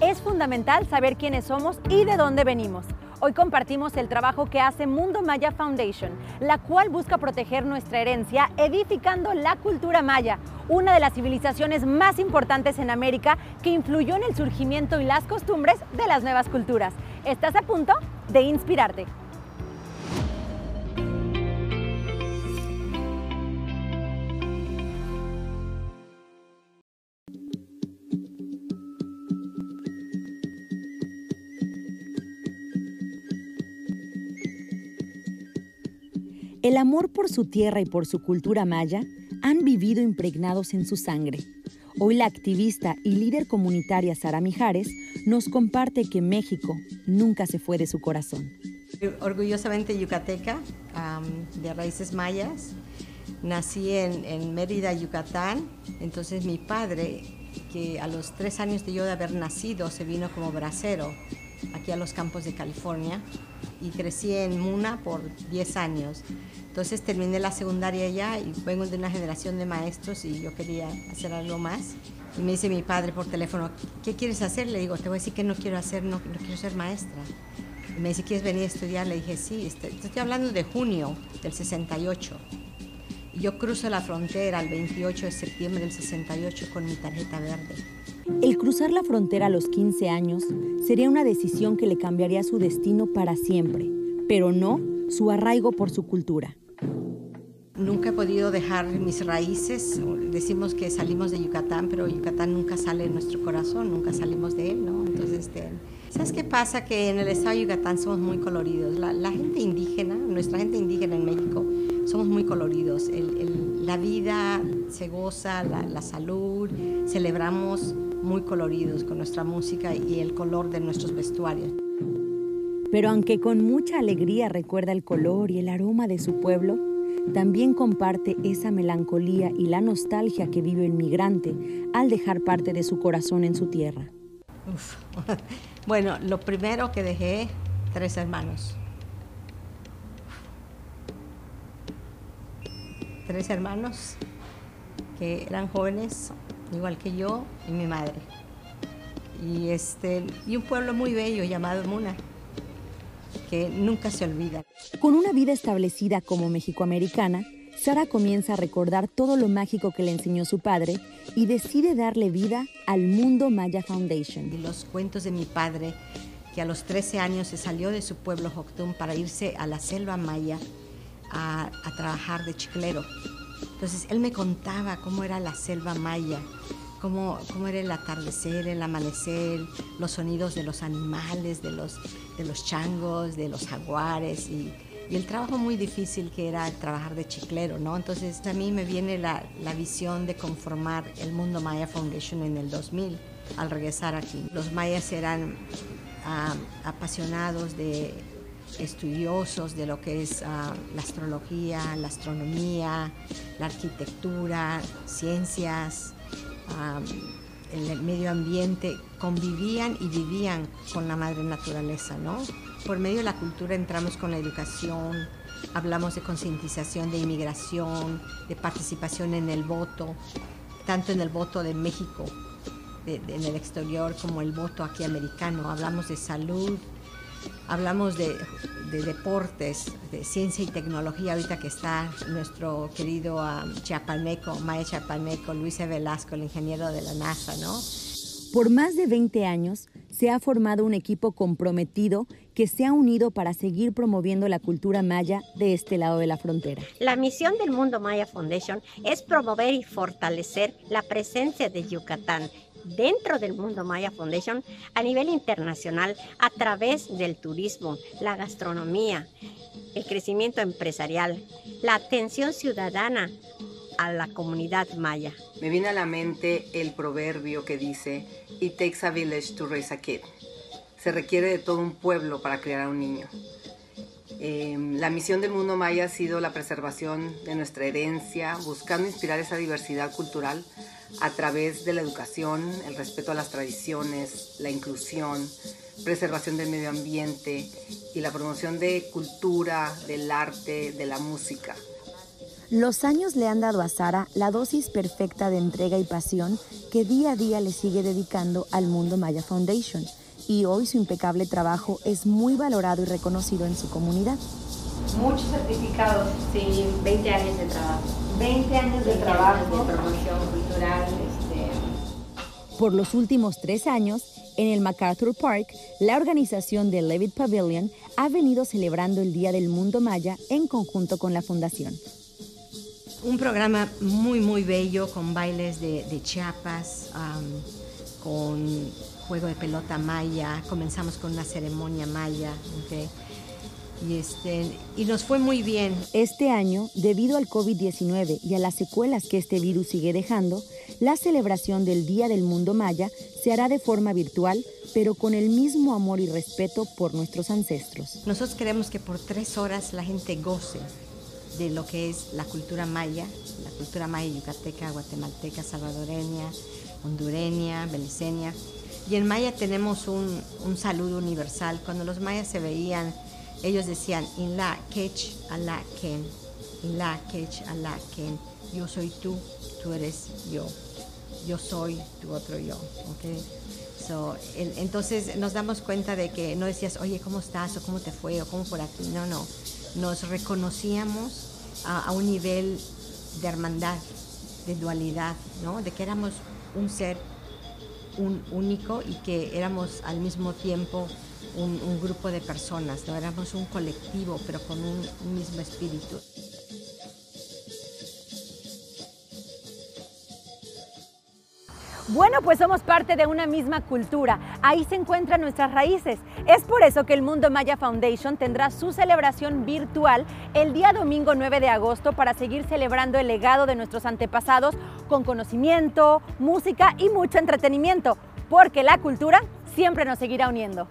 es fundamental saber quiénes somos y de dónde venimos. Hoy compartimos el trabajo que hace Mundo Maya Foundation, la cual busca proteger nuestra herencia edificando la cultura maya, una de las civilizaciones más importantes en América que influyó en el surgimiento y las costumbres de las nuevas culturas. Estás a punto de inspirarte. El amor por su tierra y por su cultura maya han vivido impregnados en su sangre. Hoy la activista y líder comunitaria Sara Mijares nos comparte que México nunca se fue de su corazón. Orgullosamente yucateca, de raíces mayas. Nací en, en, Mérida, Yucatán. Entonces mi padre, que a los tres años de yo de haber nacido, se vino como bracero aquí a los campos de California y crecí en Muna por 10 años. Entonces terminé la secundaria ya y vengo de una generación de maestros y yo quería hacer algo más. Y me dice mi padre por teléfono, ¿qué quieres hacer? Le digo, te voy a decir que no quiero hacer, no, no quiero ser maestra. Y me dice, ¿quieres venir a estudiar? Le dije, sí, estoy, estoy hablando de junio del 68. Yo cruzo la frontera el 28 de septiembre del 68 con mi tarjeta verde. El cruzar la frontera a los 15 años sería una decisión que le cambiaría su destino para siempre, pero no su arraigo por su cultura. Nunca he podido dejar mis raíces. Decimos que salimos de Yucatán, pero Yucatán nunca sale de nuestro corazón, nunca salimos de él, ¿no? Entonces, este, ¿sabes qué pasa? Que en el estado de Yucatán somos muy coloridos. La, gente indígena, nuestra gente indígena en México, somos muy coloridos. la vida se goza, la salud, celebramos muy coloridos con nuestra música y el color de nuestros vestuarios. Pero aunque con mucha alegría recuerda el color y el aroma de su pueblo, también comparte esa melancolía y la nostalgia que vive el migrante al dejar parte de su corazón en su tierra. Bueno, lo primero que dejé, tres hermanos. Tres hermanos que eran jóvenes, igual que yo y mi madre. Y, este, y un pueblo muy bello llamado Muna, que nunca se olvida. Con una vida establecida como mexicoamericana, Sara comienza a recordar todo lo mágico que le enseñó su padre y decide darle vida al Mundo Maya Foundation. Y los cuentos de mi padre, que a los 13 años se salió de su pueblo Joctum para irse a la selva maya a, a trabajar de chiclero. Entonces él me contaba cómo era la selva maya, cómo, era el atardecer, el amanecer, los sonidos de los animales, de los, changos, de los jaguares y, el trabajo muy difícil que era trabajar de chiclero, ¿no? Entonces a mí me viene la, la visión de conformar el Mundo Maya Foundation en el 2000 al regresar aquí. Los mayas eran ah, apasionados de estudiosos de lo que es ah, la astrología, la astronomía, la arquitectura, ciencias, el medio ambiente, convivían y vivían con la madre naturaleza, ¿no? Por medio de la cultura entramos con la educación, hablamos de concientización, de inmigración, de participación en el voto, tanto en el voto de México, en el exterior, como el voto aquí americano. Hablamos de salud, hablamos de, deportes, de ciencia y tecnología, ahorita que está nuestro querido um, chiapaneco, Maya Chiapaneco, Luis e. Velasco, el ingeniero de la NASA, ¿no? Por más de 20 años se ha formado un equipo comprometido que se ha unido para seguir promoviendo la cultura maya de este lado de la frontera. La misión del Mundo Maya Foundation es promover y fortalecer la presencia de Yucatán dentro del Mundo Maya Foundation a nivel internacional a través del turismo, la gastronomía, el crecimiento empresarial, la atención ciudadana a la comunidad maya. Me viene a la mente el proverbio que dice, It takes a village to raise a kid. Se requiere de todo un pueblo para criar a un niño. Em, la misión del mundo maya ha sido la preservación de nuestra herencia, buscando inspirar esa diversidad cultural a través de la educación, el respeto a las tradiciones, la inclusión, preservación del medio ambiente y la promoción de cultura, del arte, de la música. Los años le han dado a Sara la dosis perfecta de entrega y pasión que día a día le sigue dedicando al Mundo Maya Foundation y hoy su impecable trabajo es muy valorado y reconocido en su comunidad. Muchos certificados, sí, 20 años de trabajo. 20 años de trabajo. de promoción cultural. Este... Por los últimos tres años, en el MacArthur Park, la organización de Levitt Pavilion ha venido celebrando el Día del Mundo Maya en conjunto con la Fundación. Un programa muy, muy bello con bailes de, Chiapas, con juego de pelota maya, comenzamos con una ceremonia maya. Y, este, y nos fue muy bien. Este año, debido al COVID-19 y a las secuelas que este virus sigue dejando, la celebración del Día del Mundo Maya se hará de forma virtual, pero con el mismo amor y respeto por nuestros ancestros. Nosotros queremos que por tres horas la gente goce de lo que es la cultura maya, la cultura maya yucateca, guatemalteca, salvadoreña, hondureña, beliceña. Y en maya tenemos un, un saludo universal. Cuando los mayas se veían ellos decían, in la kech ala ken, in la kech ala ken, yo soy tú, tú eres yo, yo soy tu otro yo. Okay? So, entonces nos damos cuenta de que no decías, oye, ¿cómo estás? o ¿cómo te fue? o ¿cómo por aquí? No, no. Nos reconocíamos a, a un nivel de hermandad, de dualidad, ¿no? De que éramos un ser un único y que éramos al mismo tiempo un, grupo de personas, ¿no? éramos un colectivo, pero con un, mismo espíritu. Bueno, pues somos parte de una misma cultura. Ahí se encuentran nuestras raíces. Es por eso que el Mundo Maya Foundation tendrá su celebración virtual el día domingo 9 de agosto para seguir celebrando el legado de nuestros antepasados con conocimiento, música y mucho entretenimiento, porque la cultura siempre nos seguirá uniendo.